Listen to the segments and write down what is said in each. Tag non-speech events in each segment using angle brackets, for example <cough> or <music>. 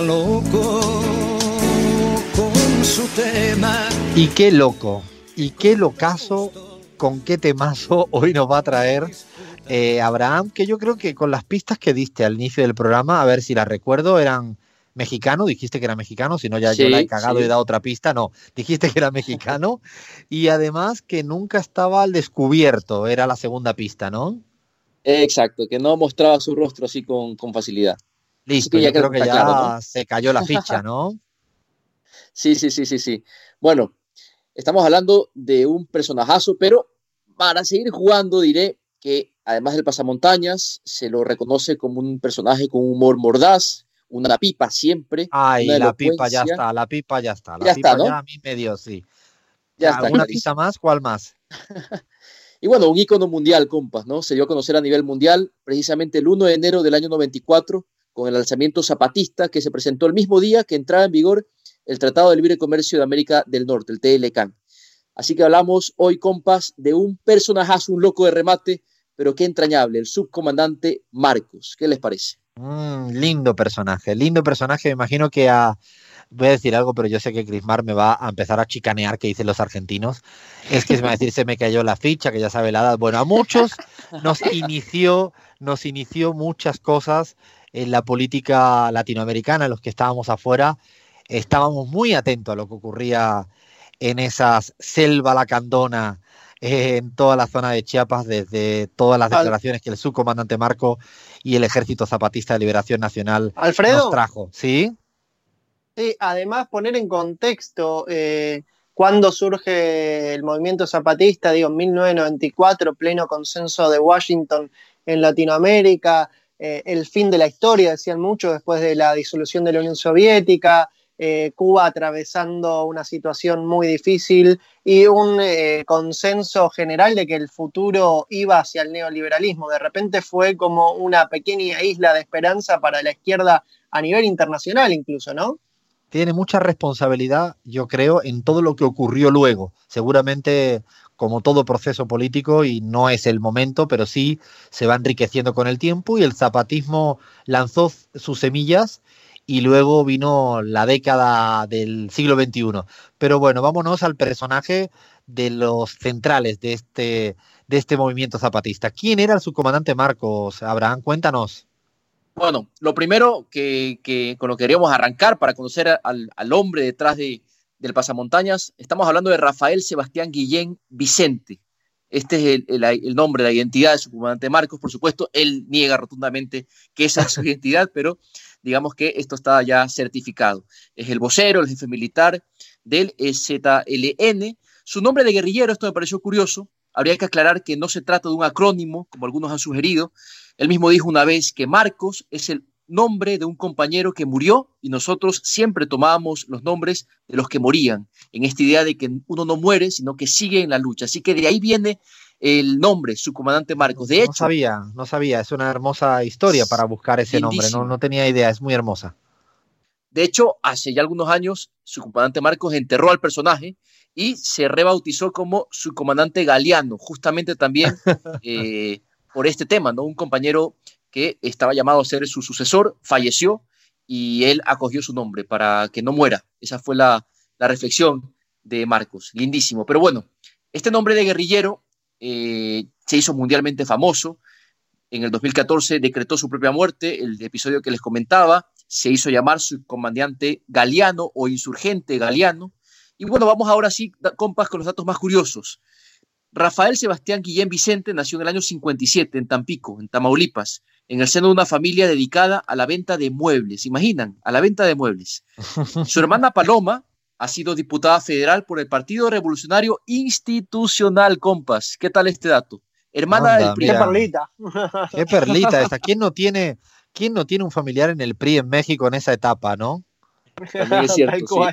loco con su tema. Y qué loco, y qué locazo, con qué temazo hoy nos va a traer eh, Abraham, que yo creo que con las pistas que diste al inicio del programa, a ver si las recuerdo, eran mexicano, dijiste que era mexicano, si no ya yo la he cagado y he dado otra pista, no, dijiste que era mexicano y además que nunca estaba al descubierto, era la segunda pista, ¿no? Exacto, que no mostraba su rostro así con, facilidad. Listo, ya creo que ya se cayó la ficha, ¿no? <laughs> sí, sí, sí, sí, sí. Bueno, estamos hablando de un personajazo, pero para seguir jugando diré que además del pasamontañas, se lo reconoce como un personaje con humor mordaz, una pipa siempre. Ay, la pipa ya está, la pipa ya está. La ya pipa está, ¿no? ya a mí me dio, sí. Ya está, ¿Alguna pista más? ¿Cuál más? <laughs> y bueno, un ícono mundial, compas, ¿no? Se dio a conocer a nivel mundial precisamente el 1 de enero del año 94 con el alzamiento zapatista que se presentó el mismo día que entraba en vigor el Tratado de Libre Comercio de América del Norte, el TLCAN. Así que hablamos hoy, compas, de un personajazo, un loco de remate, pero qué entrañable, el subcomandante Marcos. ¿Qué les parece? Mm, lindo personaje, lindo personaje. Me imagino que a. Voy a decir algo, pero yo sé que Crismar me va a empezar a chicanear, que dicen los argentinos. Es que se va a decir, se me cayó la ficha, que ya sabe la edad. Bueno, a muchos nos inició, nos inició muchas cosas en la política latinoamericana, los que estábamos afuera. Estábamos muy atentos a lo que ocurría en esas selva lacandona en toda la zona de Chiapas desde todas las declaraciones que el subcomandante Marco y el Ejército Zapatista de Liberación Nacional nos trajo. ¿Sí? Sí, además poner en contexto eh, cuando surge el movimiento zapatista, digo, en 1994, pleno consenso de Washington en Latinoamérica, eh, el fin de la historia, decían mucho, después de la disolución de la Unión Soviética, eh, Cuba atravesando una situación muy difícil y un eh, consenso general de que el futuro iba hacia el neoliberalismo. De repente fue como una pequeña isla de esperanza para la izquierda a nivel internacional incluso, ¿no? Tiene mucha responsabilidad, yo creo, en todo lo que ocurrió luego. Seguramente como todo proceso político y no es el momento, pero sí se va enriqueciendo con el tiempo y el zapatismo lanzó sus semillas y luego vino la década del siglo XXI. Pero bueno, vámonos al personaje de los centrales de este, de este movimiento zapatista. ¿Quién era el subcomandante Marcos? Abraham, cuéntanos. Bueno, lo primero que, con lo que queríamos arrancar para conocer al, hombre detrás de, del pasamontañas, estamos hablando de Rafael Sebastián Guillén Vicente. Este es el, el, nombre, la identidad de su comandante Marcos, por supuesto, él niega rotundamente que esa es su <laughs> identidad, pero digamos que esto está ya certificado. Es el vocero, el jefe militar del EZLN. Su nombre de guerrillero, esto me pareció curioso, habría que aclarar que no se trata de un acrónimo, como algunos han sugerido. Él mismo dijo una vez que Marcos es el nombre de un compañero que murió y nosotros siempre tomábamos los nombres de los que morían, en esta idea de que uno no muere, sino que sigue en la lucha. Así que de ahí viene el nombre, su comandante Marcos. De hecho, no sabía, no sabía, es una hermosa historia para buscar ese nombre, no, no tenía idea, es muy hermosa. De hecho, hace ya algunos años, su comandante Marcos enterró al personaje y se rebautizó como su comandante Galeano, justamente también <laughs> eh, por este tema, ¿no? Un compañero que estaba llamado a ser su sucesor, falleció y él acogió su nombre para que no muera. Esa fue la, la reflexión de Marcos. Lindísimo. Pero bueno, este nombre de guerrillero eh, se hizo mundialmente famoso. En el 2014 decretó su propia muerte, el episodio que les comentaba, se hizo llamar su comandante Galeano o insurgente Galeano. Y bueno, vamos ahora sí, compas, con los datos más curiosos. Rafael Sebastián Guillén Vicente nació en el año 57 en Tampico, en Tamaulipas, en el seno de una familia dedicada a la venta de muebles. Imaginan, a la venta de muebles. <laughs> Su hermana Paloma ha sido diputada federal por el Partido Revolucionario Institucional, compas. ¿Qué tal este dato? Hermana del PRI. Qué perlita. Qué perlita esta. ¿Quién no tiene, quién no tiene un familiar en el PRI en México en esa etapa, no? es cierto,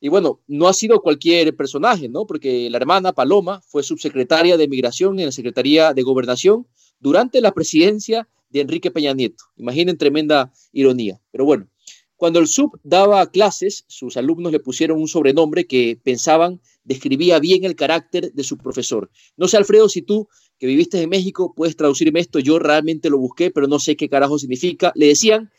Y bueno, no ha sido cualquier personaje, ¿no? Porque la hermana Paloma fue subsecretaria de Migración en la Secretaría de Gobernación durante la presidencia de Enrique Peña Nieto. Imaginen tremenda ironía. Pero bueno, cuando el sub daba clases, sus alumnos le pusieron un sobrenombre que pensaban describía bien el carácter de su profesor. No sé, Alfredo, si tú, que viviste en México, puedes traducirme esto. Yo realmente lo busqué, pero no sé qué carajo significa. Le decían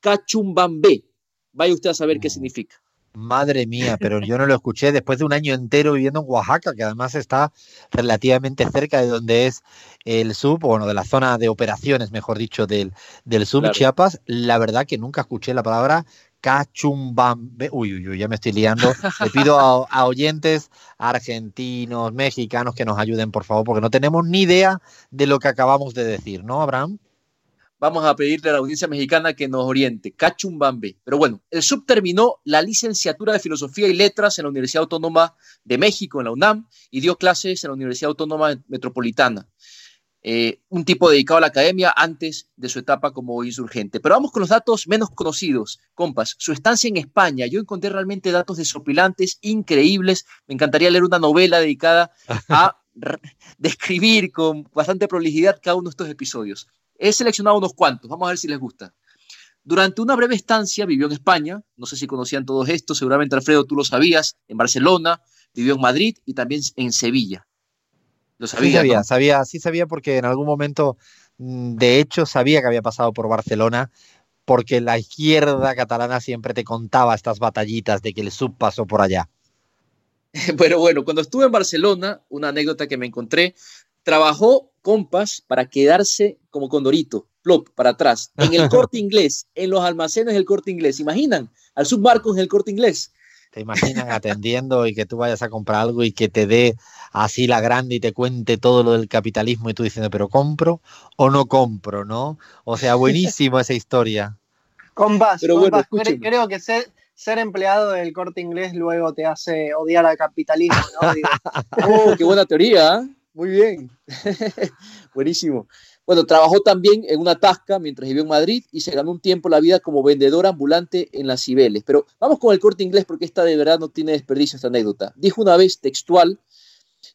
Cachumbambé. Vaya usted a saber qué significa. Madre mía, pero yo no lo escuché después de un año entero viviendo en Oaxaca, que además está relativamente cerca de donde es el sub, bueno, de la zona de operaciones, mejor dicho, del, del sub Claro. Chiapas. La verdad que nunca escuché la palabra cachumbambe. Uy, uy, uy, ya me estoy liando. Le pido a, a oyentes argentinos, mexicanos que nos ayuden, por favor, porque no tenemos ni idea de lo que acabamos de decir, ¿no, Abraham? Vamos a pedirle a la audiencia mexicana que nos oriente. Cachumbambe. Pero bueno, el sub terminó la licenciatura de Filosofía y Letras en la Universidad Autónoma de México, en la UNAM, y dio clases en la Universidad Autónoma Metropolitana. Eh, un tipo dedicado a la academia antes de su etapa como insurgente. Pero vamos con los datos menos conocidos, compas. Su estancia en España. Yo encontré realmente datos desopilantes, increíbles. Me encantaría leer una novela dedicada a <laughs> describir con bastante prolijidad cada uno de estos episodios. He seleccionado unos cuantos, vamos a ver si les gusta. Durante una breve estancia vivió en España, no sé si conocían todos estos, seguramente Alfredo tú lo sabías, en Barcelona, vivió en Madrid y también en Sevilla. Lo Sí sabía, sabía, ¿no? sabía, sí sabía porque en algún momento, mm, de hecho, sabía que había pasado por Barcelona, porque la izquierda catalana siempre te contaba estas batallitas de que el sub pasó por allá. <laughs> Pero bueno, cuando estuve en Barcelona, una anécdota que me encontré, trabajó compas para quedarse como condorito, plop, para atrás, en el <laughs> corte inglés, en los almacenes del corte inglés. ¿Imaginan? Al submarco en el corte inglés. Te imaginan atendiendo y que tú vayas a comprar algo y que te dé así la grande y te cuente todo lo del capitalismo y tú diciendo, pero compro o no compro, ¿no? O sea, buenísimo esa historia. Compás, Pero bueno, compás, cre- creo que ser, ser empleado del corte inglés luego te hace odiar al capitalismo, ¿no? <laughs> Digo, Oh, qué buena teoría, ¿ah? Muy bien. <laughs> Buenísimo. Bueno, trabajó también en una tasca mientras vivió en Madrid y se ganó un tiempo la vida como vendedor ambulante en las Cibeles. Pero vamos con el corte inglés porque esta de verdad no tiene desperdicio esta anécdota. Dijo una vez textual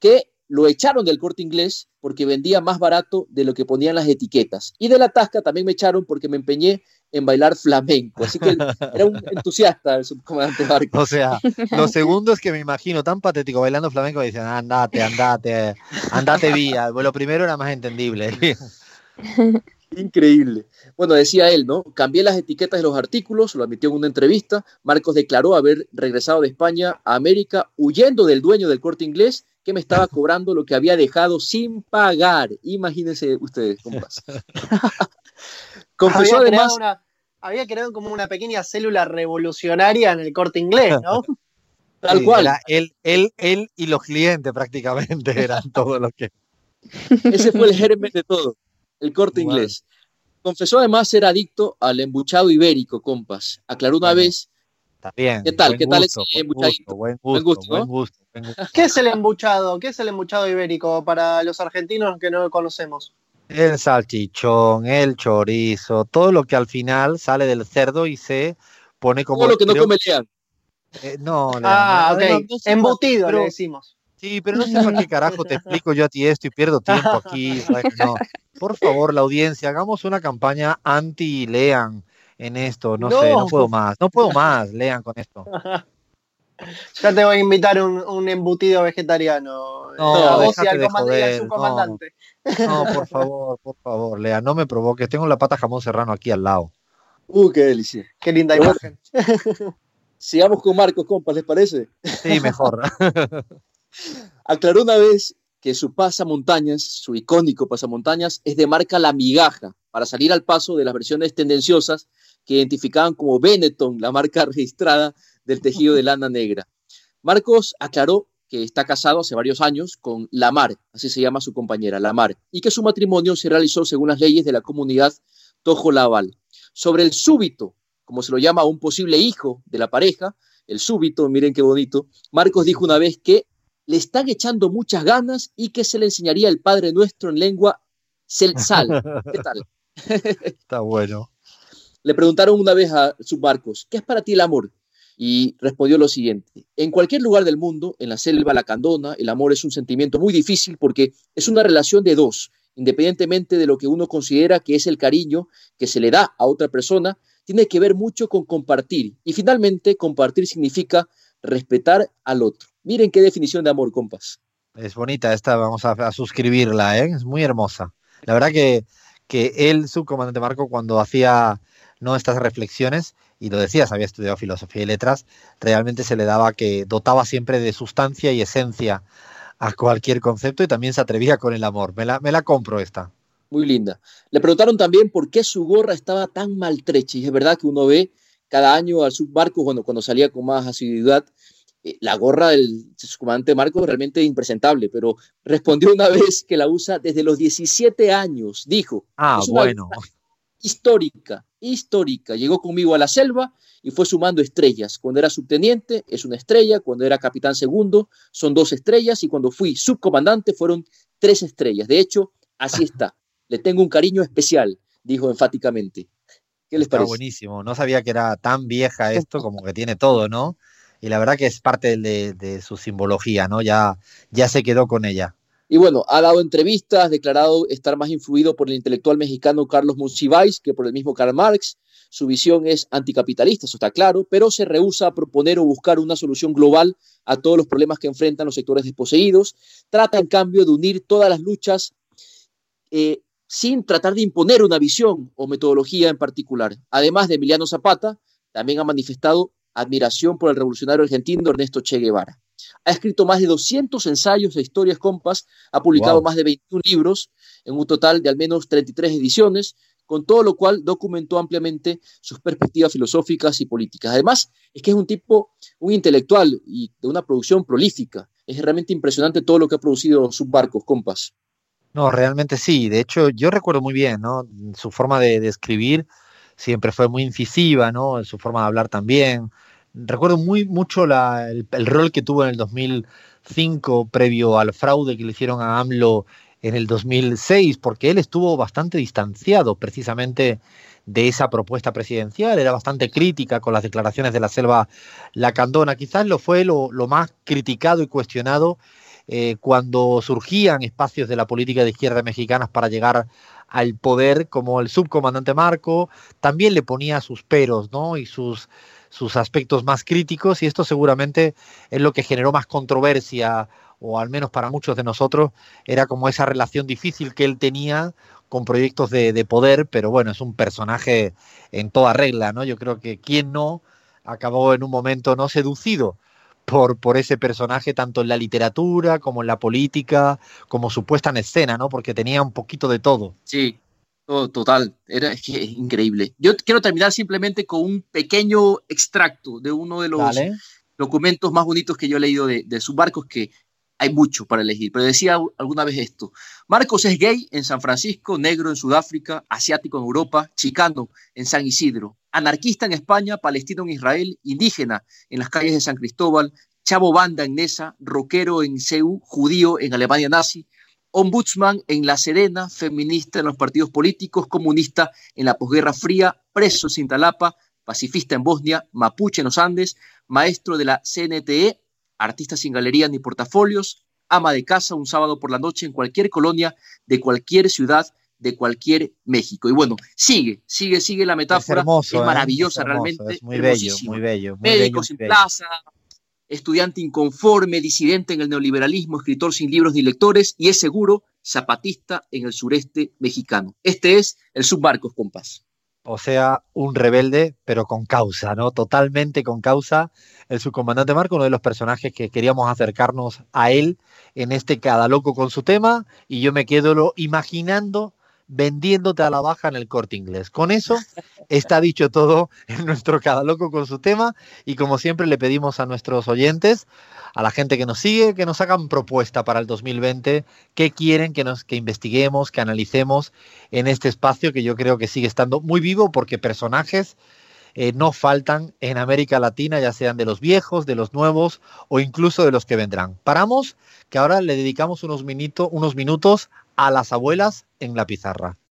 que lo echaron del corte inglés porque vendía más barato de lo que ponían las etiquetas. Y de la tasca también me echaron porque me empeñé en bailar flamenco. Así que era un <laughs> entusiasta el subcomandante Barco. O sea, lo <laughs> segundo es que me imagino tan patético bailando flamenco y dicen, andate, andate, andate vía. Lo primero era más entendible. <laughs> Increíble. Bueno, decía él, ¿no? Cambié las etiquetas de los artículos, lo admitió en una entrevista. Marcos declaró haber regresado de España a América huyendo del dueño del corte inglés que me estaba cobrando lo que había dejado sin pagar. Imagínense ustedes, compas. <laughs> Confesó había, creado además, una, había creado como una pequeña célula revolucionaria en el corte inglés, ¿no? <laughs> tal Sí, cual, él, él, él y los clientes prácticamente <laughs> eran todo lo que. ese fue el germen de todo, el corte inglés. Confesó además ser adicto al embuchado ibérico, compas. Aclaró una Bueno. vez Está bien. ¿Qué tal? buen ¿Qué tal gusto, ese buen embuchadito? gusto, Buen Buen gusto, buen gusto, buen gusto. ¿Qué es el embuchado? ¿Qué es el embuchado ibérico para los argentinos que no lo conocemos? El salchichón, el chorizo, todo lo que al final sale del cerdo y se pone como. todo lo que no come Lean. eh, no, Leandro, Ah, no, ok. no, no sé Embutido, pero- le decimos. Sí, pero no sé para qué carajo te explico yo a ti esto y pierdo tiempo aquí. ¿sabes? No. Por favor, la audiencia, hagamos una campaña anti-lean en esto. No, sé, No. no puedo más. No puedo más, lean con esto. <laughs> Ya te voy a invitar un, un embutido vegetariano. No, a vos y al, de comand- y al joder, subcomandante. No, <laughs> por favor, por favor, Lea, no me provoques. Tengo la pata jamón serrano aquí al lado. Uh, qué delicia. Qué linda imagen. <laughs> Sigamos con Marcos, compas, ¿les parece? Sí, mejor. Aclaró una vez que su pasamontañas, su icónico pasamontañas, es de marca La Migaja, para salir al paso de las versiones tendenciosas que identificaban como Benetton, la marca <laughs> registrada del tejido de lana negra. Marcos aclaró que está casado hace varios años con Lamar, así se llama su compañera, Lamar, y que su matrimonio se realizó según las leyes de la comunidad Tojo Laval. Sobre el súbito, como se lo llama a un posible hijo de la pareja, el súbito, miren qué bonito, Marcos dijo una vez que le están echando muchas ganas y que se le enseñaría el Padre Nuestro en lengua celsal. ¿Qué tal? <laughs> Está bueno. Le preguntaron una vez a Submarcos, ¿qué es para ti el amor? Y respondió lo siguiente, en cualquier lugar del mundo, en la selva, la candona, el amor es un sentimiento muy difícil porque es una relación de dos, independientemente de lo que uno considera que es el cariño que se le da a otra persona, tiene que ver mucho con compartir. Y finalmente, compartir significa respetar al otro. Miren qué definición de amor, compas. Es bonita esta, vamos a, a suscribirla, ¿eh? es muy hermosa. La verdad que, que él, subcomandante Marco, cuando hacía ¿no? Estas reflexiones, y lo decías, había estudiado filosofía y letras, realmente se le daba que dotaba siempre de sustancia y esencia a cualquier concepto y también se atrevía con el amor. Me la, me la compro esta. Muy linda. Le preguntaron también por qué su gorra estaba tan maltrecha, y es verdad que uno ve cada año al subbarco, cuando, cuando salía con más asiduidad, la gorra del subcomandante Marco es realmente impresentable, pero respondió una vez que la usa desde los 17 años, dijo. Ah, bueno. Histórica, histórica. Llegó conmigo a la selva y fue sumando estrellas. Cuando era subteniente es una estrella, cuando era capitán segundo son dos estrellas y cuando fui subcomandante fueron tres estrellas. De hecho, así <laughs> está. Le tengo un cariño especial, dijo enfáticamente. ¿Qué les Está buenísimo. No sabía que era tan vieja esto, como que tiene todo, ¿no? Y la verdad que es parte de, su simbología, ¿no? Ya, ya se quedó con ella. Y bueno, ha dado entrevistas, declarado estar más influido por el intelectual mexicano Carlos Monsiváis que por el mismo Karl Marx. Su visión es anticapitalista, eso está claro, pero se rehúsa a proponer o buscar una solución global a todos los problemas que enfrentan los sectores desposeídos. Trata, en cambio, de unir todas las luchas eh, sin tratar de imponer una visión o metodología en particular. Además de Emiliano Zapata, también ha manifestado admiración por el revolucionario argentino Ernesto Che Guevara. Ha escrito más de 200 ensayos e historias compas, ha publicado más de 21 libros, en un total de al menos 33 ediciones, con todo lo cual documentó ampliamente sus perspectivas filosóficas y políticas. Además, es que es un tipo, un intelectual y de una producción prolífica. Es realmente impresionante todo lo que ha producido sus barcos, compas. No, realmente sí. De hecho, yo recuerdo muy bien, ¿no? Su forma de, escribir siempre fue muy incisiva, ¿no? Su forma de hablar también. Recuerdo muy mucho el, rol que tuvo en el 2005 previo al fraude que le hicieron a AMLO en el 2006, porque él estuvo bastante distanciado precisamente de esa propuesta presidencial, era bastante crítica con las declaraciones de la selva lacandona, quizás lo fue lo, lo más criticado y cuestionado eh, cuando surgían espacios de la política de izquierda mexicana para llegar al poder, como el subcomandante Marco, también le ponía sus peros ¿no? y sus, sus aspectos más críticos, y esto seguramente es lo que generó más controversia, o al menos para muchos de nosotros, era como esa relación difícil que él tenía con proyectos de, de poder, pero bueno, es un personaje en toda regla, ¿no? Yo creo que quien no acabó en un momento no seducido por, por ese personaje, tanto en la literatura como en la política, como su puesta en escena, ¿no? Porque tenía un poquito de todo. Sí, total, era increíble. Yo quiero terminar simplemente con un pequeño extracto de uno de los documentos más bonitos que yo he leído de, de sus barcos, que hay mucho para elegir, pero decía alguna vez esto. Marcos es gay en San Francisco, negro en Sudáfrica, asiático en Europa, chicano en San Isidro, anarquista en España, palestino en Israel, indígena en las calles de San Cristóbal, chavo banda en Nesa, rockero en Seúl, judío en Alemania nazi, ombudsman en La Serena, feminista en los partidos políticos, comunista en la posguerra fría, preso sin Talapa, pacifista en Bosnia, mapuche en los Andes, maestro de la CNTE, artista sin galería ni portafolios, ama de casa un sábado por la noche en cualquier colonia de cualquier ciudad de cualquier México. Y bueno, sigue, sigue, sigue la metáfora. Es, ¿eh? maravillosa realmente. Es muy bello, muy bello. Médico sin plaza, estudiante inconforme, disidente en el neoliberalismo, escritor sin libros ni lectores y es seguro zapatista en el sureste mexicano. Este es el Subbarcos Compás o sea, un rebelde, pero con causa, ¿no? Totalmente con causa. El subcomandante Marco, uno de los personajes que queríamos acercarnos a él en este cada loco con su tema, y yo me quedo imaginando vendiéndote a la baja en el corte inglés. Con eso está dicho todo en nuestro cada loco con su tema y como siempre le pedimos a nuestros oyentes, a la gente que nos sigue, que nos hagan propuesta para el 2020, qué quieren que nos que investiguemos, que analicemos en este espacio que yo creo que sigue estando muy vivo porque personajes eh, no faltan en América Latina, ya sean de los viejos, de los nuevos o incluso de los que vendrán. Paramos, que ahora le dedicamos unos, unos minutos a las abuelas en la pizarra.